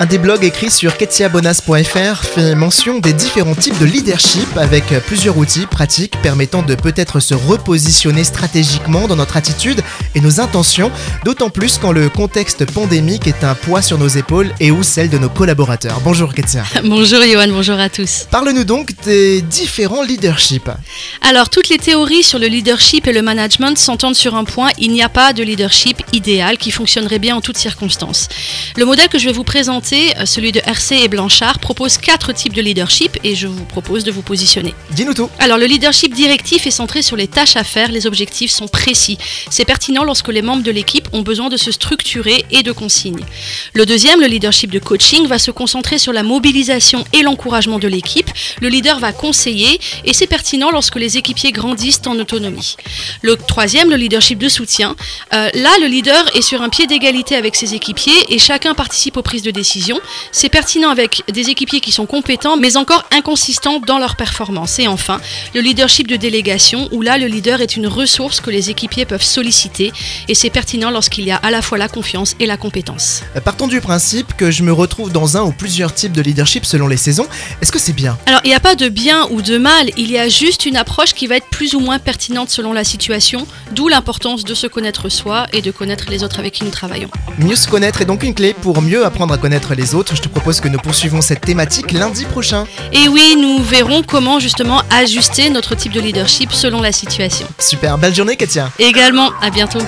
Un des blogs écrits sur ketiabonas.fr fait mention des différents types de leadership avec plusieurs outils pratiques permettant de peut-être se repositionner stratégiquement dans notre attitude et nos intentions, d'autant plus quand le contexte pandémique est un poids sur nos épaules et ou celle de nos collaborateurs. Bonjour Ketia. bonjour Johan, bonjour à tous. Parle-nous donc des différents leaderships. Alors toutes les théories sur le leadership et le management s'entendent sur un point, il n'y a pas de leadership idéal qui fonctionnerait bien en toutes circonstances. Le modèle que je vais vous présenter euh, celui de RC et Blanchard, propose quatre types de leadership et je vous propose de vous positionner. Dis-nous tout. Alors, le leadership directif est centré sur les tâches à faire, les objectifs sont précis. C'est pertinent lorsque les membres de l'équipe ont besoin de se structurer et de consignes. Le deuxième, le leadership de coaching, va se concentrer sur la mobilisation et l'encouragement de l'équipe. Le leader va conseiller et c'est pertinent lorsque les équipiers grandissent en autonomie. Le troisième, le leadership de soutien. Euh, là, le leader est sur un pied d'égalité avec ses équipiers et chacun participe aux prises de décision c'est pertinent avec des équipiers qui sont compétents mais encore inconsistants dans leur performance. Et enfin, le leadership de délégation où là le leader est une ressource que les équipiers peuvent solliciter et c'est pertinent lorsqu'il y a à la fois la confiance et la compétence. Euh, partons du principe que je me retrouve dans un ou plusieurs types de leadership selon les saisons. Est-ce que c'est bien? Alors il n'y a pas de bien ou de mal, il y a juste une approche qui va être plus ou moins pertinente selon la situation, d'où l'importance de se connaître soi et de connaître les autres avec qui nous travaillons. Mieux se connaître est donc une clé pour mieux apprendre à connaître les autres. Je te propose que nous poursuivons cette thématique lundi prochain. Et oui, nous verrons comment justement ajuster notre type de leadership selon la situation. Super, belle journée Katia. Également, à bientôt.